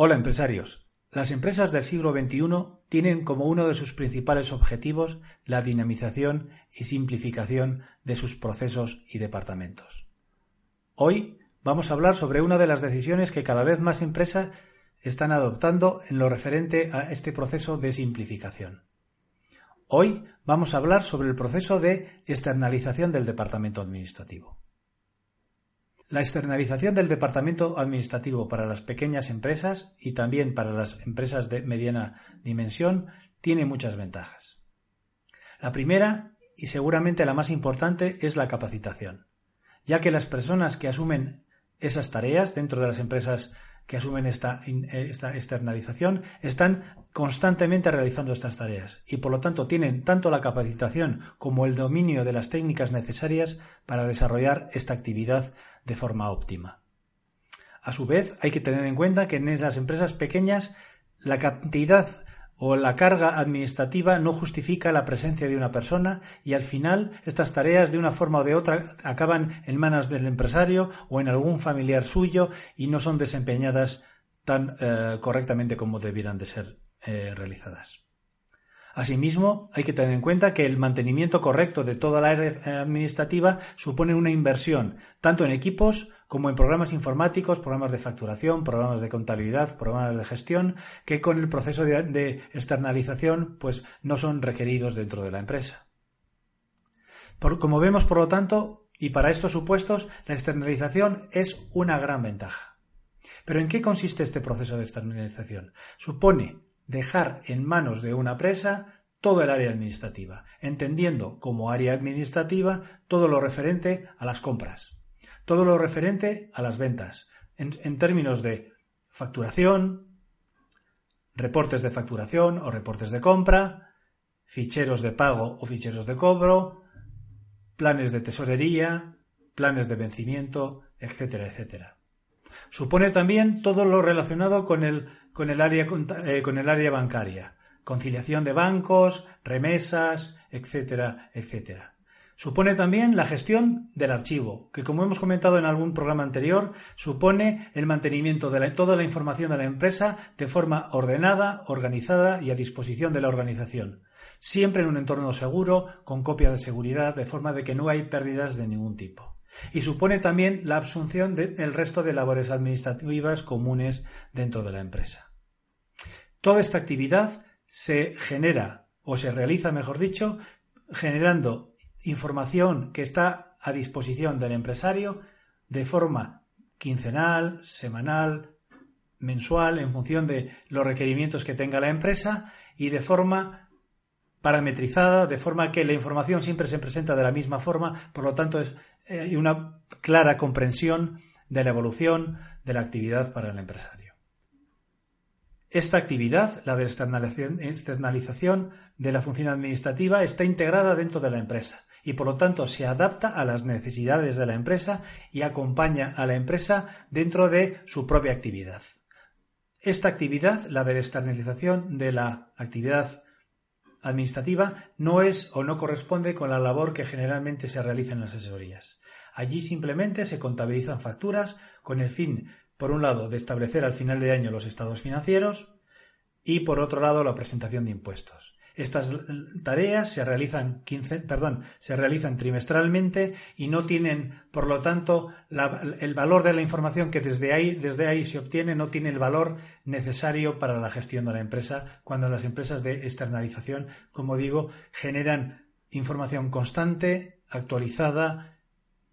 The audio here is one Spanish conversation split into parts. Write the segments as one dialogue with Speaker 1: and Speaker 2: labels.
Speaker 1: Hola empresarios. Las empresas del siglo XXI tienen como uno de sus principales objetivos la dinamización y simplificación de sus procesos y departamentos. Hoy vamos a hablar sobre una de las decisiones que cada vez más empresas están adoptando en lo referente a este proceso de simplificación. Hoy vamos a hablar sobre el proceso de externalización del departamento administrativo. La externalización del departamento administrativo para las pequeñas empresas y también para las empresas de mediana dimensión tiene muchas ventajas. La primera, y seguramente la más importante, es la capacitación, ya que las personas que asumen esas tareas dentro de las empresas que asumen esta, esta, externalización están constantemente realizando estas tareas y por lo tanto tienen tanto la capacitación como el dominio de las técnicas necesarias para desarrollar esta actividad de forma óptima. A su vez, hay que tener en cuenta que en las empresas pequeñas la cantidad o la carga administrativa no justifica la presencia de una persona y al final estas tareas de una forma o de otra acaban en manos del empresario o en algún familiar suyo y no son desempeñadas tan eh, correctamente como debieran de ser eh, realizadas. Asimismo, hay que tener en cuenta que el mantenimiento correcto de toda la área administrativa supone una inversión, tanto en equipos como en programas informáticos, programas de facturación, programas de contabilidad, programas de gestión, que con el proceso de, externalización pues no son requeridos dentro de la empresa. como vemos, por lo tanto, y para estos supuestos, la externalización es una gran ventaja. Pero ¿en qué consiste este proceso de externalización? Supone dejar en manos de una empresa todo el área administrativa, entendiendo como área administrativa todo lo referente a las compras, todo lo referente a las ventas, en, términos de facturación, reportes de facturación o reportes de compra, ficheros de pago o ficheros de cobro, planes de tesorería, planes de vencimiento, etcétera, etcétera. Supone también todo lo relacionado con el, con el, área, eh, con el área bancaria, conciliación de bancos, remesas, etcétera, etcétera. Supone también la gestión del archivo, que como hemos comentado en algún programa anterior, supone el mantenimiento de toda la información de la empresa de forma ordenada, organizada y a disposición de la organización, siempre en un entorno seguro, con copias de seguridad, de forma de que no hay pérdidas de ningún tipo y supone también la asunción del resto de labores administrativas comunes dentro de la empresa. Toda esta actividad se genera o se realiza, mejor dicho, generando información que está a disposición del empresario de forma quincenal, semanal, mensual, en función de los requerimientos que tenga la empresa y de forma parametrizada, de forma que la información siempre se presenta de la misma forma, por lo tanto es eh, una clara comprensión de la evolución de la actividad para el empresario. Esta actividad, la de externalización de la función administrativa, está integrada dentro de la empresa y por lo tanto se adapta a las necesidades de la empresa y acompaña a la empresa dentro de su propia actividad. Esta actividad, la de externalización de la actividad administrativa, no es o no corresponde con la labor que generalmente se realiza en las asesorías. Allí simplemente se contabilizan facturas con el fin, por un lado, de establecer al final de año los estados financieros y, por otro lado, la presentación de impuestos. Estas tareas se realizan, perdón, se realizan trimestralmente y no tienen, por lo tanto, el valor de la información que desde ahí, desde ahí se obtiene no tiene el valor necesario para la gestión de la empresa cuando las empresas de externalización, como digo, generan información constante, actualizada,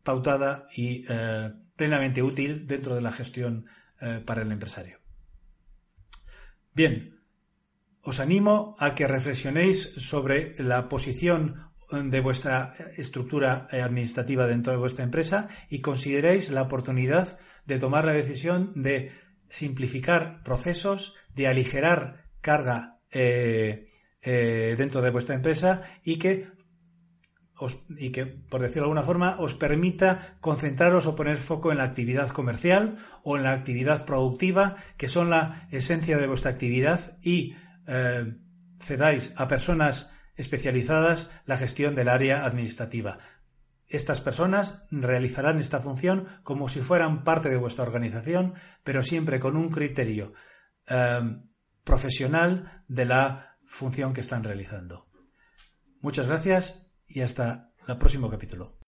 Speaker 1: pautada y eh, plenamente útil dentro de la gestión eh, para el empresario. Bien, os animo a que reflexionéis sobre la posición de vuestra estructura administrativa dentro de vuestra empresa y consideréis la oportunidad de tomar la decisión de simplificar procesos, de aligerar carga eh, eh, dentro de vuestra empresa y que y que, por decirlo de alguna forma, os permita concentraros o poner foco en la actividad comercial o en la actividad productiva, que son la esencia de vuestra actividad, y eh, cedáis a personas especializadas la gestión del área administrativa. Estas personas realizarán esta función como si fueran parte de vuestra organización, pero siempre con un criterio eh, profesional de la función que están realizando. Muchas gracias y hasta el próximo capítulo.